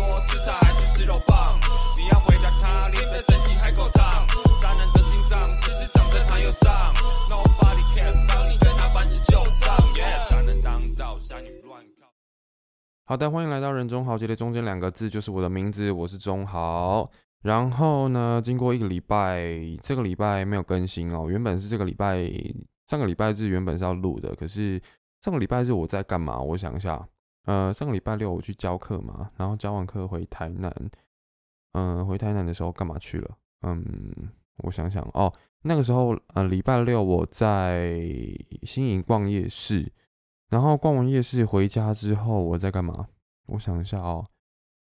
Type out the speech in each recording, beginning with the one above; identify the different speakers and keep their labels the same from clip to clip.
Speaker 1: 说吃菜还是吃肉棒？你要回答他，你的身体还够烫。渣男的心脏其实长在他右上。Nobody cares，当你跟他翻起旧账。渣男当道，傻女乱靠。
Speaker 2: 好的，欢迎来到人中豪杰的中间两个字就是我的名字，我是中豪。然后呢，经过一个礼拜，这个礼拜没有更新哦。原本是这个礼拜，上个礼拜日原本是要录的，可是上个礼拜日我在干嘛？我想一下，呃，上个礼拜六我去教课嘛，然后教完课回台南，嗯、回台南的时候干嘛去了？嗯，我想想哦，那个时候呃，礼拜六我在新营逛夜市，然后逛完夜市回家之后我在干嘛？我想一下哦，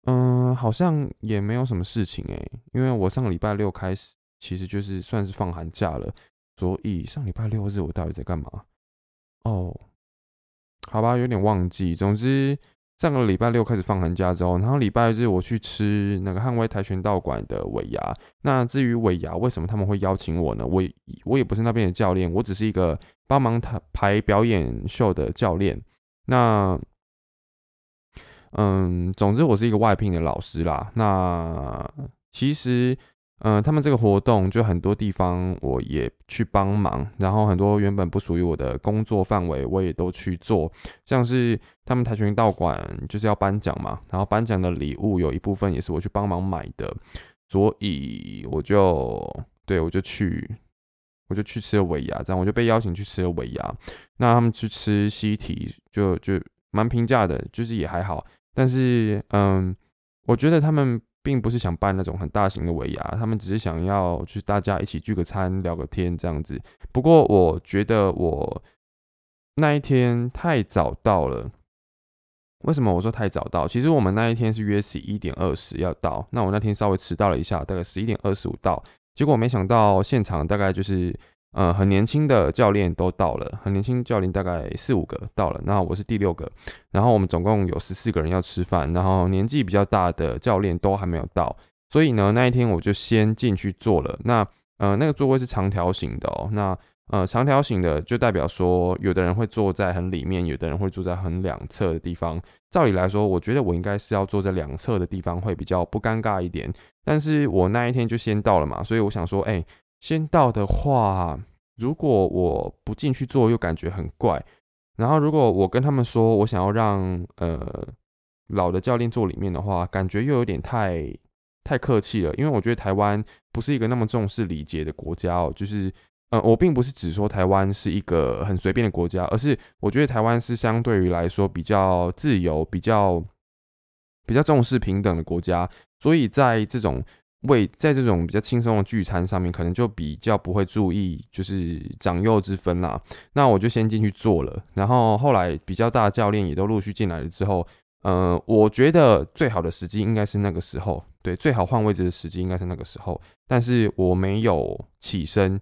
Speaker 2: 嗯，好像也没有什么事情诶，因为我上个礼拜六开始其实就是算是放寒假了，所以上礼拜六日我到底在干嘛？哦，好吧，有点忘记。总之，上个礼拜六开始放寒假之后，然后礼拜日我去吃那个汉威跆拳道馆的尾牙。那至于尾牙为什么他们会邀请我呢？我也我也不是那边的教练，我只是一个帮忙排排表演秀的教练。那嗯，总之我是一个外聘的老师啦。那其实，嗯、他们这个活动就很多地方我也去帮忙，然后很多原本不属于我的工作范围，我也都去做。像是他们跆拳道馆就是要颁奖嘛，然后颁奖的礼物有一部分也是我去帮忙买的，所以我就对我就去。我就去吃了尾牙，这样我就被邀请去吃了尾牙。那他们去吃西提，就就蛮平价的，就是也还好。但是，嗯，我觉得他们并不是想办那种很大型的尾牙，他们只是想要就是大家一起聚个餐、聊个天这样子。不过，我觉得我那一天太早到了。为什么我说太早到？其实我们那一天是约十一点二十要到，那我那天稍微迟到了一下，大概十一点二十五到。结果没想到现场大概就是，呃，很年轻的教练都到了，很年轻教练大概四五个到了，那我是第六个，然后我们总共有十四个人要吃饭，然后年纪比较大的教练都还没有到，所以呢那一天我就先进去坐了，那呃那个座位是长条形的哦，那呃长条形的就代表说有的人会坐在很里面，有的人会坐在很两侧的地方，照理来说，我觉得我应该是要坐在两侧的地方会比较不尴尬一点。但是我那一天就先到了嘛，所以我想说，哎、先到的话，如果我不进去做，又感觉很怪。然后如果我跟他们说我想要让呃老的教练坐里面的话，感觉又有点太太客气了，因为我觉得台湾不是一个那么重视礼节的国家哦，就是。呃，我并不是只说台湾是一个很随便的国家，而是我觉得台湾是相对于来说比较自由、比较比较重视平等的国家，所以在这种为在这种比较轻松的聚餐上面，可能就比较不会注意就是长幼之分啦。那我就先进去做了，然后后来比较大的教练也都陆续进来了之后，呃，我觉得最好的时机应该是那个时候，对，最好换位置的时机应该是那个时候，但是我没有起身。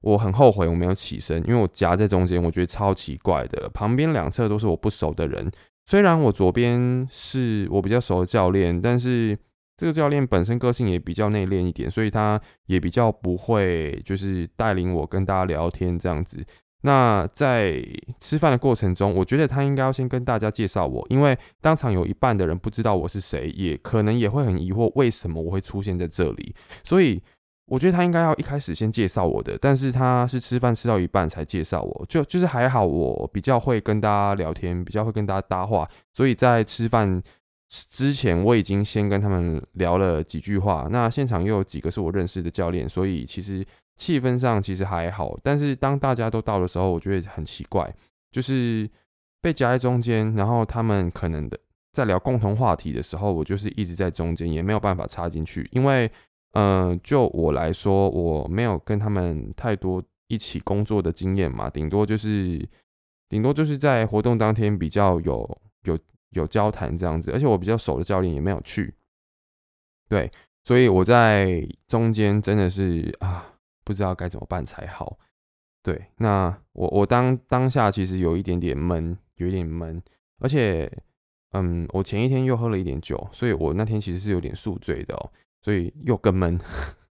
Speaker 2: 我很后悔我没有起身，因为我夹在中间，我觉得超奇怪的。旁边两侧都是我不熟的人，虽然我左边是我比较熟的教练，但是这个教练本身个性也比较内敛一点，所以他也比较不会就是带领我跟大家聊天这样子。那在吃饭的过程中，我觉得他应该要先跟大家介绍我，因为当场有一半的人不知道我是谁，也可能也会很疑惑为什么我会出现在这里，所以。我觉得他应该要一开始先介绍我的，但是他是吃饭吃到一半才介绍我，就就是还好我比较会跟大家聊天，比较会跟大家搭话，所以在吃饭之前我已经先跟他们聊了几句话。那现场又有几个是我认识的教练，所以其实气氛上其实还好。但是当大家都到的时候，我觉得很奇怪，就是被夹在中间，然后他们可能的在聊共同话题的时候，我就是一直在中间，也没有办法插进去，因为。嗯、就我来说，我没有跟他们太多一起工作的经验嘛，顶多就是，顶多就是在活动当天比较有有有交谈这样子，而且我比较熟的教练也没有去，对，所以我在中间真的是啊，不知道该怎么办才好。对，那我我当当下其实有一点点闷，有一点闷，而且，嗯，我前一天又喝了一点酒，所以我那天其实是有点宿醉的哦。所以又更闷。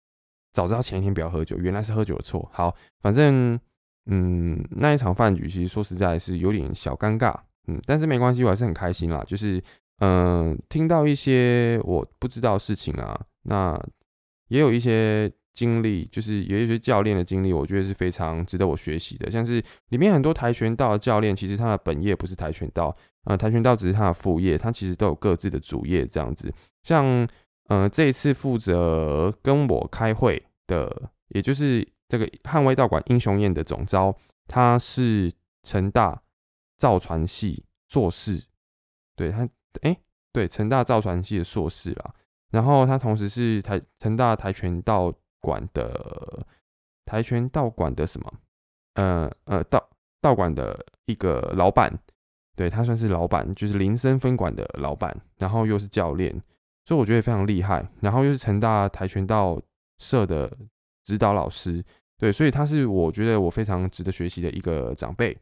Speaker 2: 早知道前一天不要喝酒，原来是喝酒的错。好，反正嗯，那一场饭局其实说实在是有点小尴尬，嗯，但是没关系，我还是很开心啦。就是嗯，听到一些我不知道事情啊，那也有一些经历，就是有一些教练的经历，我觉得是非常值得我学习的。像是里面很多跆拳道的教练，其实他的本业不是跆拳道，呃，跆拳道只是他的副业，他其实都有各自的主业这样子。像，呃，这一次负责跟我开会的，也就是这个捍卫道馆英雄宴的总招，他是成大造船系硕士，对他。哎，对，成大造船系的硕士啦，然后他同时是台成大跆拳道馆的跆拳道馆的什么？呃呃道道馆的一个老板，对他算是老板，就是林森分馆的老板，然后又是教练，所以我觉得非常厉害。然后又是成大跆拳道社的指导老师，对，所以他是我觉得我非常值得学习的一个长辈，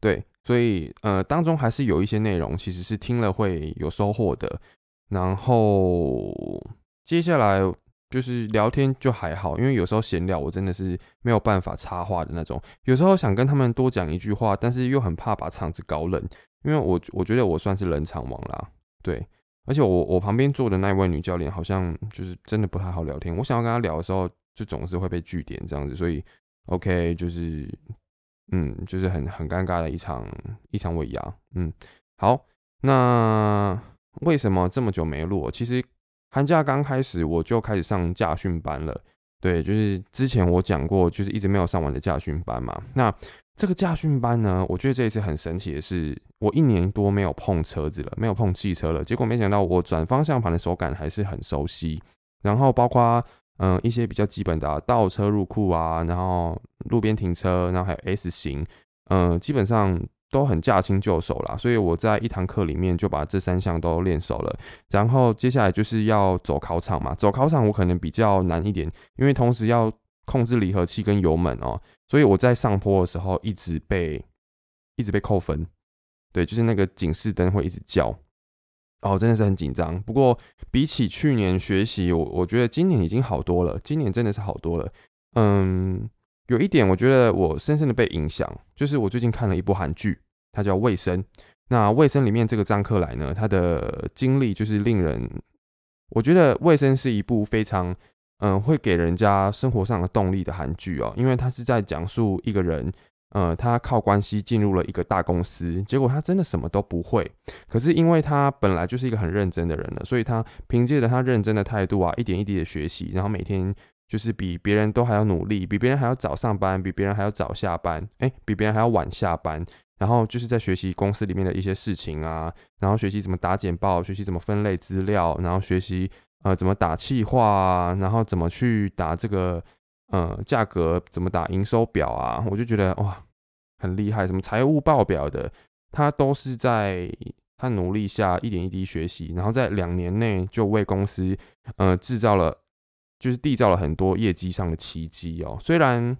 Speaker 2: 对。所以，呃，当中还是有一些内容，其实是听了会有收获的。然后接下来就是聊天就还好，因为有时候闲聊我真的是没有办法插话的那种。有时候想跟他们多讲一句话，但是又很怕把场子搞冷，因为我我觉得我算是冷场王啦。对，而且我我旁边坐的那位女教练好像就是真的不太好聊天。我想要跟她聊的时候，就总是会被拒点这样子。所以，OK，就是。嗯，就是很很尴尬的一场一场尾牙。嗯，好，那为什么这么久没录？其实寒假刚开始我就开始上驾训班了。对，就是之前我讲过，就是一直没有上完的驾训班嘛。那这个驾训班呢，我觉得这一次很神奇的是，我一年多没有碰车子了，没有碰汽车了。结果没想到我转方向盘的手感还是很熟悉，然后包括。嗯，一些比较基本的倒车入库啊，然后路边停车，然后还有 S 型，嗯，基本上都很驾轻就熟啦。所以我在一堂课里面就把这三项都练熟了。然后接下来就是要走考场嘛，走考场我可能比较难一点，因为同时要控制离合器跟油门哦，所以我在上坡的时候一直被一直被扣分，对，就是那个警示灯会一直叫。哦，真的是很紧张。不过比起去年学习，我我觉得今年已经好多了。今年真的是好多了。嗯，有一点我觉得我深深的被影响，就是我最近看了一部韩剧，它叫《卫生》。那《卫生》里面这个张克莱呢，他的经历就是令人，我觉得《卫生》是一部非常嗯会给人家生活上的动力的韩剧哦，因为他是在讲述一个人。呃，他靠关系进入了一个大公司，结果他真的什么都不会。可是因为他本来就是一个很认真的人了，所以他凭借着他认真的态度啊，一点一滴的学习，然后每天就是比别人都还要努力，比别人还要早上班，比别人还要早下班，哎，比别人还要晚下班。然后就是在学习公司里面的一些事情啊，然后学习怎么打简报，学习怎么分类资料，然后学习呃怎么打气话啊，然后怎么去打这个。呃，价格怎么打营收表啊？我就觉得哇，很厉害。什么财务报表的，他都是在他努力下一点一滴学习，然后在两年内就为公司呃制造了，就是缔造了很多业绩上的奇迹哦。虽然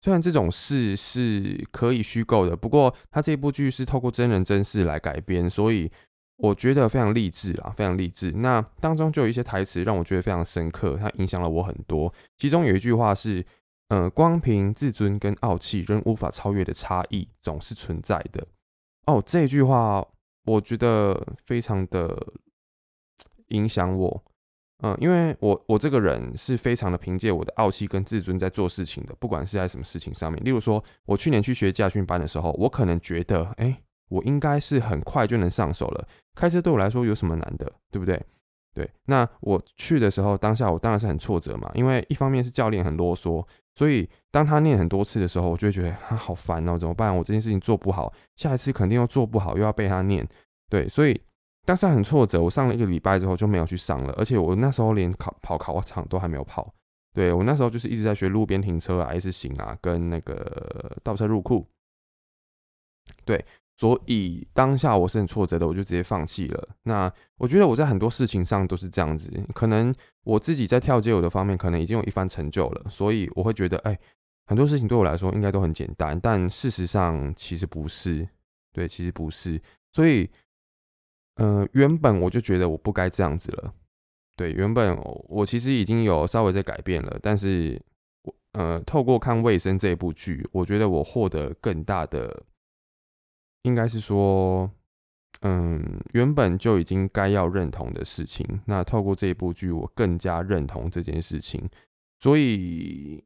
Speaker 2: 虽然这种事是可以虚构的，不过他这部剧是透过真人真事来改编，所以。我觉得非常励志啊，非常励志。那当中就有一些台词让我觉得非常深刻，它影响了我很多。其中有一句话是：“呃，光凭自尊跟傲气仍无法超越的差异，总是存在的。”哦，这句话我觉得非常的影响我。嗯，因为我我这个人是非常的凭借我的傲气跟自尊在做事情的，不管是在什么事情上面。例如说，我去年去学驾训班的时候，我可能觉得，哎。我应该是很快就能上手了。开车对我来说有什么难的，对不对？对，那我去的时候，当下我当然是很挫折嘛，因为一方面是教练很啰嗦，所以当他念很多次的时候，我就会觉得他好烦哦，怎么办？我这件事情做不好，下一次肯定又做不好，又要被他念。对，所以当时很挫折。我上了一个礼拜之后就没有去上了，而且我那时候连考跑考场都还没有跑。对我那时候就是一直在学路边停车啊、S 型啊，跟那个倒车入库。对。所以当下我是很挫折的，我就直接放弃了。那我觉得我在很多事情上都是这样子，可能我自己在跳街舞的方面可能已经有一番成就了，所以我会觉得，哎，很多事情对我来说应该都很简单。但事实上其实不是，对，其实不是。所以，呃，原本我就觉得我不该这样子了。对，原本我其实已经有稍微在改变了，但是我呃，透过看《卫生》这部剧，我觉得我获得更大的。应该是说嗯，原本就已经该要认同的事情，那透过这一部剧，我更加认同这件事情。所以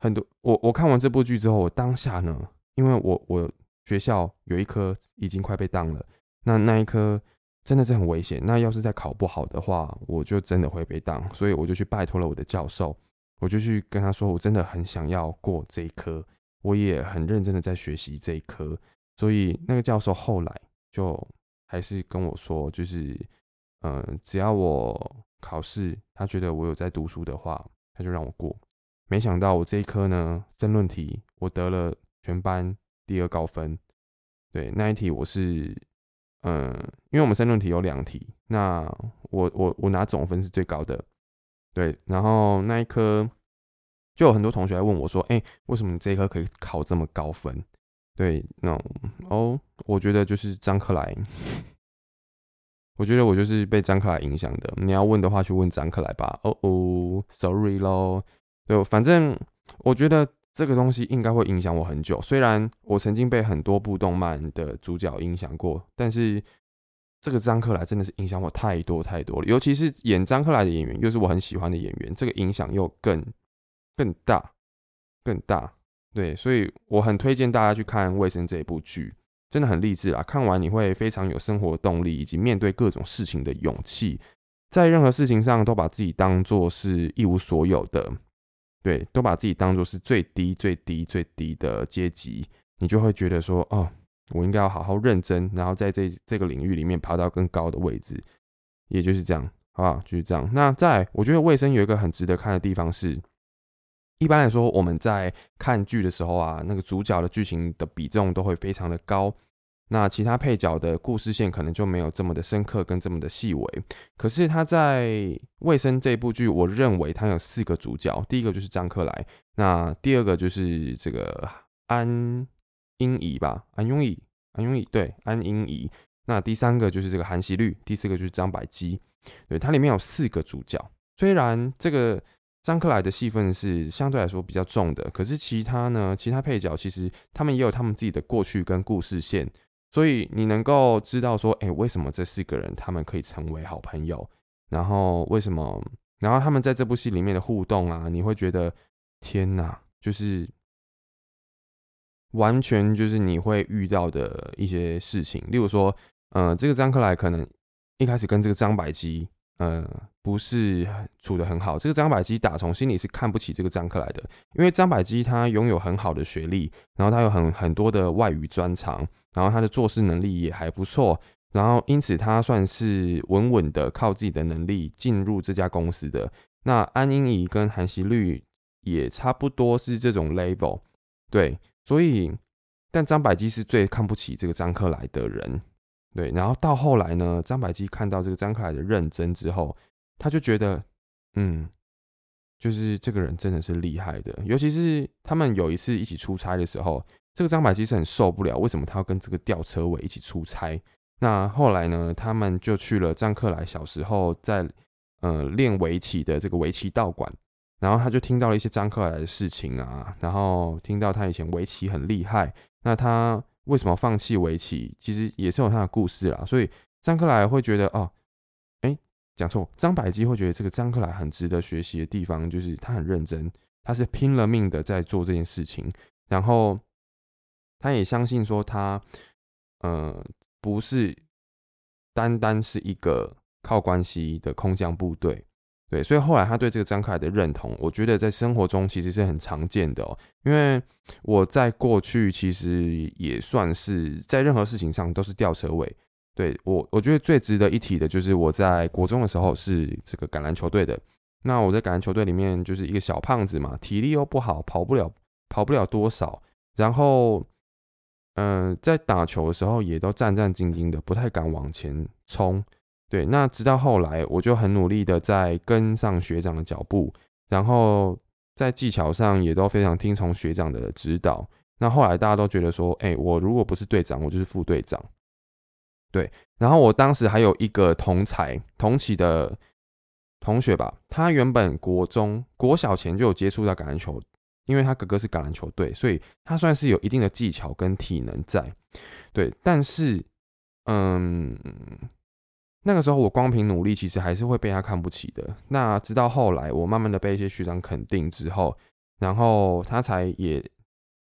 Speaker 2: 很多我我看完这部剧之后，我当下呢，因为我我学校有一科已经快被当了，那那一科真的是很危险。那要是再考不好的话，我就真的会被当。所以我就去拜托了我的教授，我就去跟他说，我真的很想要过这一科，我也很认真的在学习这一科。所以那个教授后来就。还是跟我说，就是，嗯，只要我考试，他觉得我有在读书的话，他就让我过。没想到我这一科呢，申论题我得了全班第二高分。对，那一题我是，嗯，因为我们申论题有两题，那我我我拿总分是最高的。对，然后那一科就有很多同学来问我说，哎，为什么你这一科可以考这么高分？对，那哦，我觉得就是张克莱，我觉得我就是被张克莱影响的。你要问的话，去问张克莱吧。哦哦，sorry 咯。对，反正我觉得这个东西应该会影响我很久。虽然我曾经被很多部动漫的主角影响过，但是这个张克莱真的是影响我太多太多了。尤其是演张克莱的演员，又是我很喜欢的演员，这个影响又更更大更大。对，所以我很推荐大家去看《卫生》这一部剧，真的很励志啊！看完你会非常有生活动力，以及面对各种事情的勇气，在任何事情上都把自己当做是一无所有的，对，都把自己当做是最低、最低、最低的阶级，你就会觉得说，哦，我应该要好好认真，然后在这这个领域里面爬到更高的位置，也就是这样，好不好？就是这样。那在我觉得《卫生》有一个很值得看的地方是。一般来说，我们在看剧的时候啊，那个主角的剧情的比重都会非常的高，那其他配角的故事线可能就没有这么的深刻跟这么的细微。可是他在《卫生》这部剧，我认为他有四个主角，第一个就是张克莱，那第二个就是这个安英怡吧，安庸怡，安庸怡，对，安英怡。那第三个就是这个韩熙律，第四个就是张百基。对，它里面有四个主角，虽然这个。张克莱的戏份是相对来说比较重的，可是其他呢？其他配角其实他们也有他们自己的过去跟故事线，所以你能够知道说，哎，为什么这四个人他们可以成为好朋友？然后为什么？然后他们在这部戏里面的互动啊，你会觉得天哪，就是完全就是你会遇到的一些事情。例如说，呃，这个张克莱可能一开始跟这个张百基。呃，不是处的很好。这个张百基打从心里是看不起这个张克莱的，因为张百基他拥有很好的学历，然后他有很很多的外语专长，然后他的做事能力也还不错，然后因此他算是稳稳的靠自己的能力进入这家公司的。那安英仪跟韩熙律也差不多是这种 level，对，所以但张百基是最看不起这个张克莱的人。对，然后到后来呢，张百基看到这个张克莱的认真之后，他就觉得，嗯，就是这个人真的是厉害的。尤其是他们有一次一起出差的时候，这个张百基是很受不了，为什么他要跟这个吊车尾一起出差？那后来呢，他们就去了张克莱小时候在呃练围棋的这个围棋道馆，然后他就听到了一些张克莱的事情啊，然后听到他以前围棋很厉害，那他。为什么放弃围棋？其实也是有他的故事啦。所以张克莱会觉得，哦，哎，讲错，张百基会觉得这个张克莱很值得学习的地方，就是他很认真，他是拼了命的在做这件事情。然后他也相信说，他呃不是单单是一个靠关系的空降部队。对，所以后来他对这个张克莱的认同，我觉得在生活中其实是很常见的哦。因为我在过去其实也算是在任何事情上都是吊车尾。对我，我觉得最值得一提的就是我在国中的时候是这个橄榄球队的。那我在橄榄球队里面就是一个小胖子嘛，体力又不好，跑不了，跑不了多少。然后，嗯，在打球的时候也都战战兢兢的，不太敢往前冲。对，那直到后来，我就很努力的在跟上学长的脚步，然后在技巧上也都非常听从学长的指导。那后来大家都觉得说，哎，我如果不是队长，我就是副队长。对，然后我当时还有一个同才同期的同学吧，他原本国中国小前就有接触到橄榄球，因为他哥哥是橄榄球队，所以他算是有一定的技巧跟体能在。对，但是。嗯，那个时候我光凭努力，其实还是会被他看不起的。那直到后来，我慢慢的被一些学长肯定之后，然后他才也。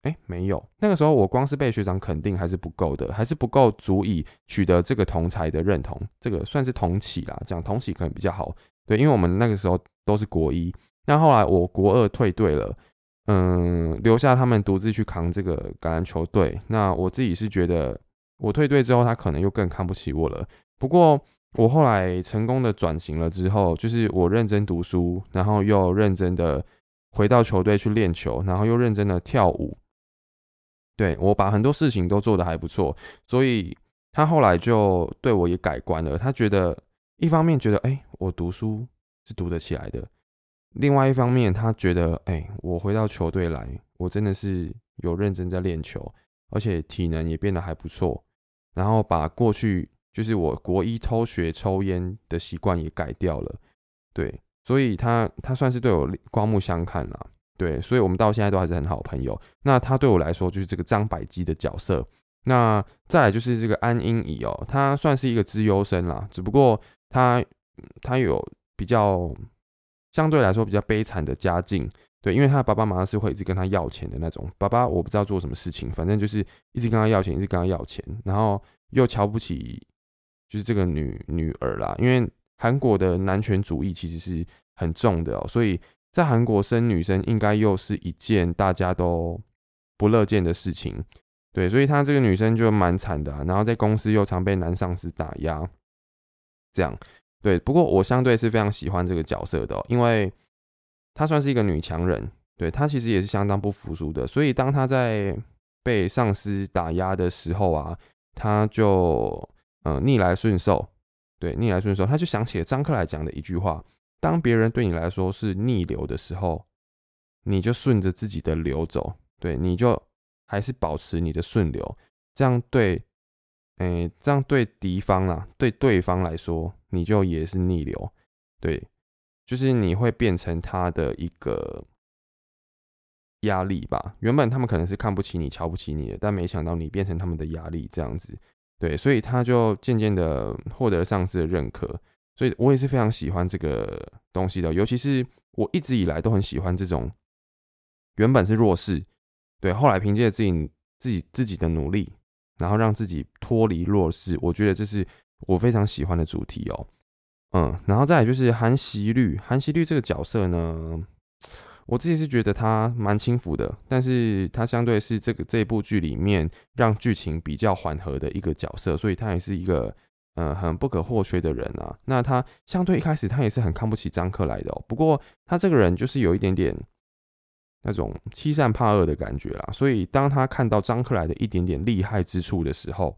Speaker 2: 哎，没有。那个时候我光是被学长肯定还是不够的，还是不够足以取得这个同才的认同。这个算是同起啦，讲同起可能比较好。对，因为我们那个时候都是国一，那后来我国二退队了，嗯，留下他们独自去扛这个橄榄球队。那我自己是觉得，我退队之后，他可能又更看不起我了。不过我后来成功的转型了之后，就是我认真读书，然后又认真的回到球队去练球，然后又认真的跳舞。对我把很多事情都做得还不错，所以他后来就对我也改观了。他觉得一方面觉得，哎，我读书是读得起来的；另外一方面，他觉得，哎，我回到球队来，我真的是有认真在练球，而且体能也变得还不错。然后把过去就是我国一偷学抽烟的习惯也改掉了。对，所以他他算是对我刮目相看啦。对，所以我们到现在都还是很好朋友。那他对我来说就是这个张百基的角色。那再来就是这个安英仪哦，他算是一个资优生啦，只不过他他有比较相对来说比较悲惨的家境。对，因为他的爸爸妈妈是会一直跟他要钱的那种。爸爸我不知道做什么事情，反正就是一直跟他要钱，一直跟他要钱，然后又瞧不起就是这个女女儿啦。因为韩国的男权主义其实是很重的哦，所以。在韩国生女生应该又是一件大家都不乐见的事情，对，所以她这个女生就蛮惨的，然后在公司又常被男上司打压，这样，对。不过我相对是非常喜欢这个角色的，因为她算是一个女强人，对她其实也是相当不服输的，所以当她在被上司打压的时候啊，她就嗯逆来顺受，对，逆来顺受，他就想起了张克来讲的一句话。当别人对你来说是逆流的时候，你就顺着自己的流走，对，你就还是保持你的顺流，这样对，诶，这样对敌方啦，对对方来说，你就也是逆流，对，就是你会变成他的一个压力吧。原本他们可能是看不起你、瞧不起你的，但没想到你变成他们的压力，这样子，对，所以他就渐渐的获得了上司的认可。所以我也是非常喜欢这个东西的，尤其是我一直以来都很喜欢这种原本是弱势，对，后来凭借自己自己自己的努力，然后让自己脱离弱势，我觉得这是我非常喜欢的主题哦。嗯，然后再来就是韩熙律，韩熙律这个角色呢，我自己是觉得他蛮轻浮的，但是他相对是这个这部剧里面让剧情比较缓和的一个角色，所以他也是一个。嗯，很不可或缺的人啊。那他相对一开始，他也是很看不起张克来的。不过他这个人就是有一点点那种欺善怕恶的感觉啦。所以当他看到张克来的一点点厉害之处的时候，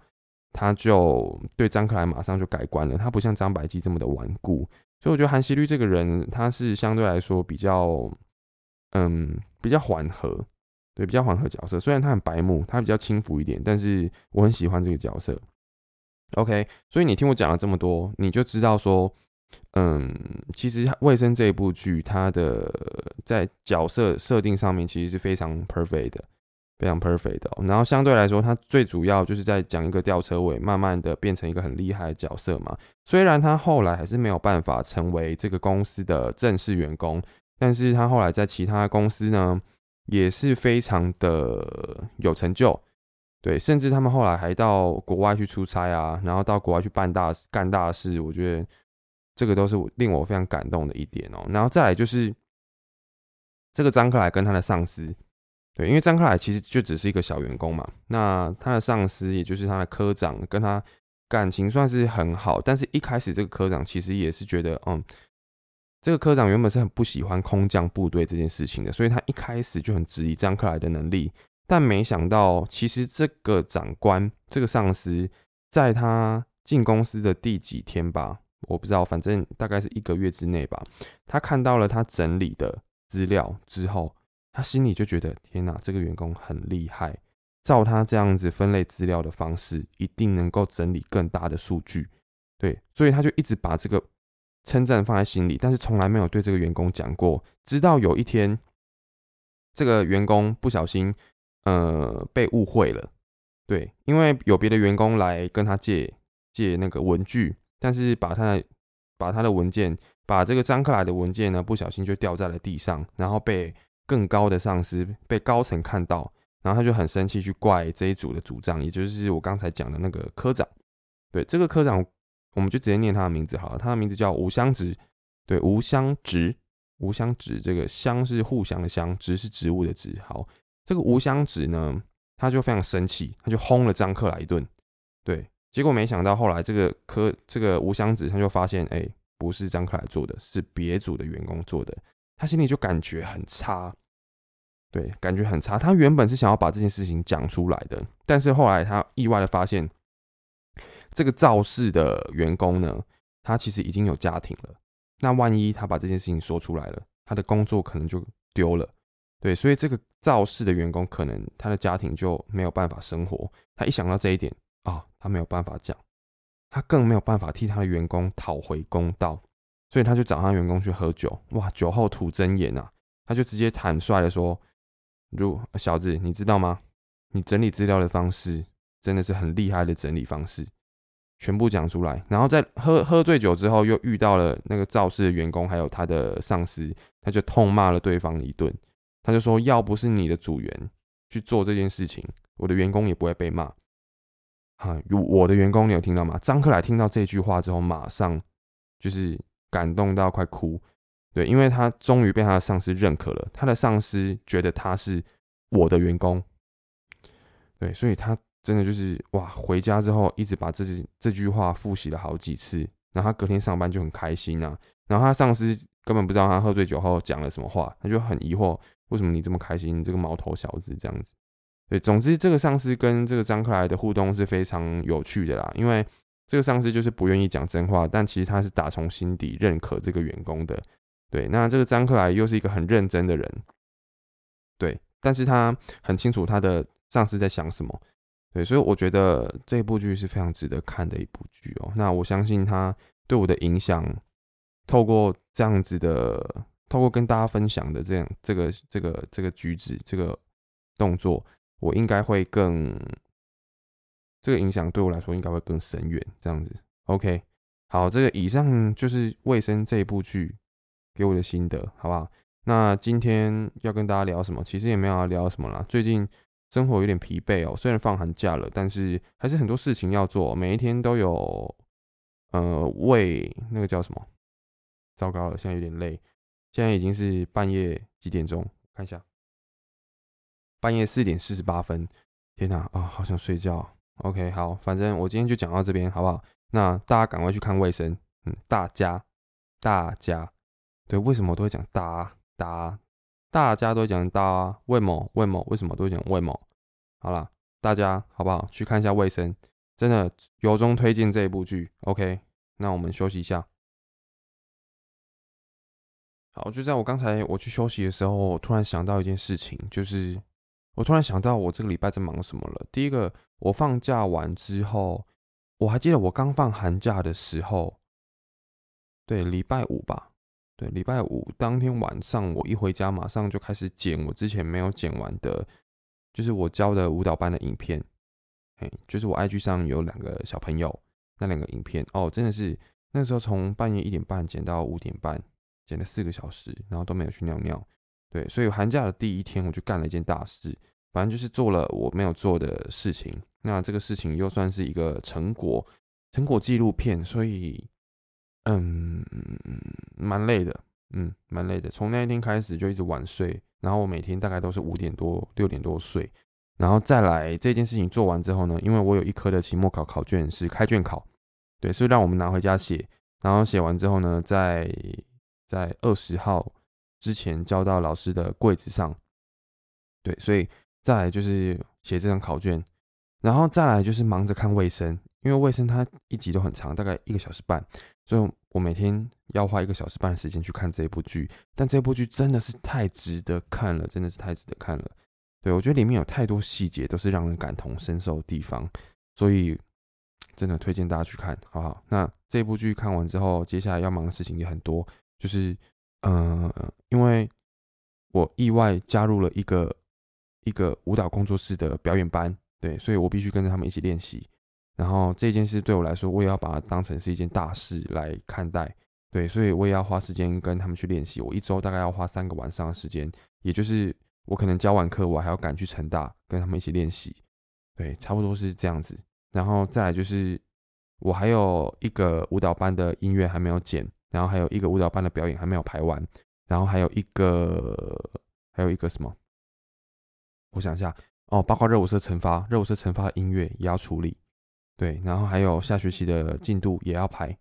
Speaker 2: 他就对张克来马上就改观了。他不像张百基这么的顽固。所以我觉得韩熙律这个人，他是相对来说比较嗯比较缓和，对比较缓和角色。虽然他很白目，他比较轻浮一点，但是我很喜欢这个角色。OK，所以你听我讲了这么多，你就知道说，嗯，其实《卫生》这一部剧，它的在角色设定上面其实是非常 perfect 的，非常 perfect 的。然后相对来说，它最主要就是在讲一个吊车尾，慢慢的变成一个很厉害的角色嘛。虽然他后来还是没有办法成为这个公司的正式员工，但是他后来在其他公司呢，也是非常的有成就。对，甚至他们后来还到国外去出差啊，然后到国外去办大干大事，我觉得这个都是令我非常感动的一点哦。然后再来就是这个张克莱跟他的上司，对，因为张克莱其实就只是一个小员工嘛，那他的上司也就是他的科长，跟他感情算是很好，但是一开始这个科长其实也是觉得，嗯，这个科长原本是很不喜欢空降部队这件事情的，所以他一开始就很质疑张克莱的能力。但没想到，其实这个长官、这个上司，在他进公司的第几天吧，我不知道，反正大概是一个月之内吧。他看到了他整理的资料之后，他心里就觉得：天哪，这个员工很厉害！照他这样子分类资料的方式，一定能够整理更大的数据。对，所以他就一直把这个称赞放在心里，但是从来没有对这个员工讲过。直到有一天，这个员工不小心。呃，被误会了，对，因为有别的员工来跟他借借那个文具，但是把他的把他的文件，把这个张克莱的文件呢，不小心就掉在了地上，然后被更高的上司被高层看到，然后他就很生气，去怪这一组的组长，也就是我刚才讲的那个科长。对，这个科长，我们就直接念他的名字好了，他的名字叫吴香直。对，吴香直，吴香直，这个香是互相的香，直是植物的植。好，这个吴香直呢，他就非常生气，他就轰了张克莱一顿。对。结果没想到，后来这个科这个吴香子他就发现，哎，不是张克来做的，是别组的员工做的，他心里就感觉很差，对，感觉很差。他原本是想要把这件事情讲出来的，但是后来他意外的发现，这个肇事的员工呢，他其实已经有家庭了。那万一他把这件事情说出来了，他的工作可能就丢了，对，所以这个肇事的员工可能他的家庭就没有办法生活。他一想到这一点。啊，他没有办法讲，他更没有办法替他的员工讨回公道，所以他就找他员工去喝酒。哇，酒后吐真言呐，他就直接坦率的说：“如小子，你知道吗？你整理资料的方式真的是很厉害的整理方式，全部讲出来。”然后在喝喝醉酒之后，又遇到了那个肇事的员工，还有他的上司，他就痛骂了对方一顿。他就说：“要不是你的组员去做这件事情，我的员工也不会被骂。”哈，有我的员工，你有听到吗？张克莱听到这句话之后，马上就是感动到快哭。对，因为他终于被他的上司认可了，他的上司觉得他是我的员工。对，所以他真的就是哇，回家之后一直把这这句话复习了好几次，然后他隔天上班就很开心呐。然后他上司根本不知道他喝醉酒后讲了什么话，他就很疑惑，为什么你这么开心？你这个毛头小子这样子。对，总之这个上司跟这个张克莱的互动是非常有趣的啦，因为这个上司就是不愿意讲真话，但其实他是打从心底认可这个员工的。对，那这个张克莱又是一个很认真的人，对，但是他很清楚他的上司在想什么，对，所以我觉得这部剧是非常值得看的一部剧哦。那我相信他对我的影响，透过这样子的，透过跟大家分享的这样这个这个这个举止，这个动作。我应该会更，这个影响对我来说应该会更深远。这样子，OK，好，这个以上就是《卫生》这一部剧给我的心得，好不好？那今天要跟大家聊什么？其实也没有要聊什么啦。最近生活有点疲惫哦，虽然放寒假了，但是还是很多事情要做，每一天都有，呃，为那个叫什么？糟糕了，现在有点累。现在已经是半夜几点钟？看一下。半夜四点四十八分，天哪啊，好想睡觉。OK，好，反正我今天就讲到这边，好不好？那大家赶快去看卫生。嗯，大家，大家，对，为什么我都会讲大大？大家都讲大，为某为某，为什么都讲为某？好了，大家好不好？去看一下卫生，真的由衷推荐这一部剧。OK，那我们休息一下。好，就在我刚才我去休息的时候，我突然想到一件事情，就是。我突然想到，我这个礼拜在忙什么了。第一个，我放假完之后，我还记得我刚放寒假的时候，对，礼拜五吧，对，礼拜五当天晚上，我一回家，马上就开始剪我之前没有剪完的，就是我教的舞蹈班的影片。哎，就是我 IG 上有两个小朋友那两个影片哦，真的是那时候从半夜一点半剪到五点半，剪了四个小时，然后都没有去尿尿。对，所以寒假的第一天，我就干了一件大事，反正就是做了我没有做的事情。那这个事情又算是一个成果，成果纪录片，所以，嗯，蛮累的，嗯，蛮累的。从那一天开始就一直晚睡，然后我每天大概都是五点多、六点多睡，然后再来这件事情做完之后呢，因为我有一科的期末考考卷是开卷考，对，是让我们拿回家写，然后写完之后呢，在在二十号。之前交到老师的柜子上，对，所以再来就是写这张考卷，然后再来就是忙着看卫生，因为卫生它一集都很长，大概一个小时半，所以我每天要花一个小时半的时间去看这一部剧。但这部剧真的是太值得看了，真的是太值得看了。对我觉得里面有太多细节都是让人感同身受的地方，所以真的推荐大家去看，好不好？那这部剧看完之后，接下来要忙的事情也很多，就是。嗯，因为我意外加入了一个一个舞蹈工作室的表演班，对，所以我必须跟着他们一起练习。然后这件事对我来说，我也要把它当成是一件大事来看待。对，所以我也要花时间跟他们去练习。我一周大概要花三个晚上的时间，也就是我可能教完课，我还要赶去成大跟他们一起练习。对，差不多是这样子。然后再来就是我还有一个舞蹈班的音乐还没有剪，然后还有一个舞蹈班的表演还没有排完，然后还有一个还有一个什么？我想一下哦，包括热舞社惩罚，热舞社惩罚的音乐也要处理。对，然后还有下学期的进度也要排。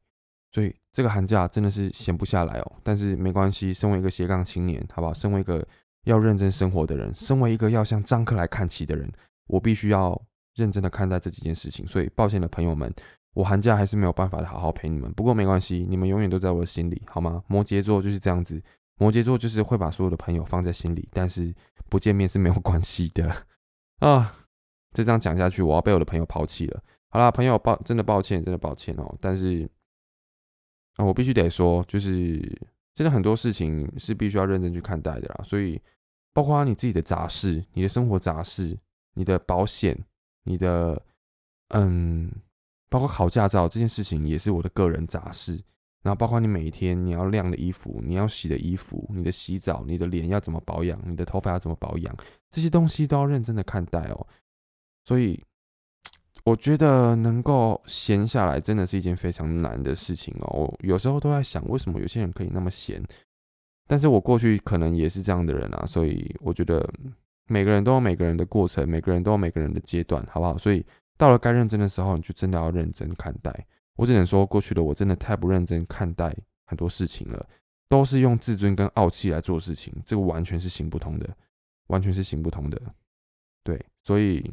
Speaker 2: 所以这个寒假真的是闲不下来哦，但是没关系，身为一个斜杠青年，好不好？身为一个要认真生活的人，身为一个要向张克来看齐的人，我必须要认真的看待这几件事情。所以抱歉的朋友们，我寒假还是没有办法好好陪你们。不过没关系，你们永远都在我的心里，好吗？摩羯座就是这样子，摩羯座就是会把所有的朋友放在心里，但是不见面是没有关系的 啊。这样讲下去，我要被我的朋友抛弃了。好啦，朋友抱，真的抱歉，真的抱歉哦，但是。啊，我必须得说，就是真的很多事情是必须要认真去看待的啦。所以，包括你自己的杂事、你的生活杂事、你的保险、你的嗯，包括考驾照这件事情，也是我的个人杂事。然后，包括你每一天你要晾的衣服、你要洗的衣服、你的洗澡、你的脸要怎么保养、你的头发要怎么保养，这些东西都要认真的看待哦。所以。我觉得能够闲下来，真的是一件非常难的事情哦。我有时候都在想，为什么有些人可以那么闲？但是我过去可能也是这样的人啊，所以我觉得每个人都有每个人的过程，每个人都有每个人的阶段，好不好？所以到了该认真的时候，你就真的要认真看待。我只能说，过去的我真的太不认真看待很多事情了，都是用自尊跟傲气来做事情，这个完全是行不通的，完全是行不通的。对，所以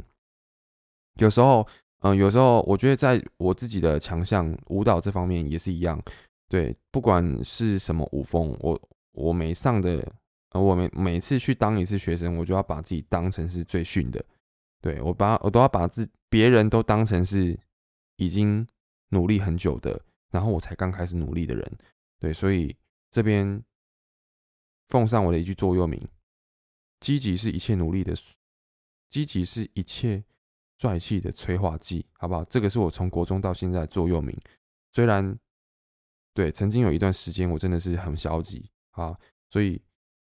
Speaker 2: 有时候。嗯，有时候我觉得在我自己的强项舞蹈这方面也是一样，对，不管是什么舞风，我我每上的，呃，我每每次去当一次学生，我就要把自己当成是最逊的，对我把我都要把自别人都当成是已经努力很久的，然后我才刚开始努力的人，对，所以这边奉上我的一句座右铭：积极是一切努力的，积极是一切。帅气的催化剂，好不好？这个是我从国中到现在座右铭。虽然对曾经有一段时间我真的是很消极啊，所以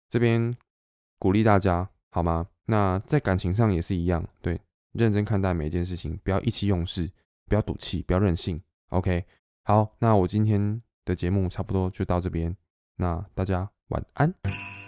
Speaker 2: 这边鼓励大家好吗？那在感情上也是一样，对，认真看待每一件事情，不要意气用事，不要赌气，不要任性。OK，好，那我今天的节目差不多就到这边，那大家晚安。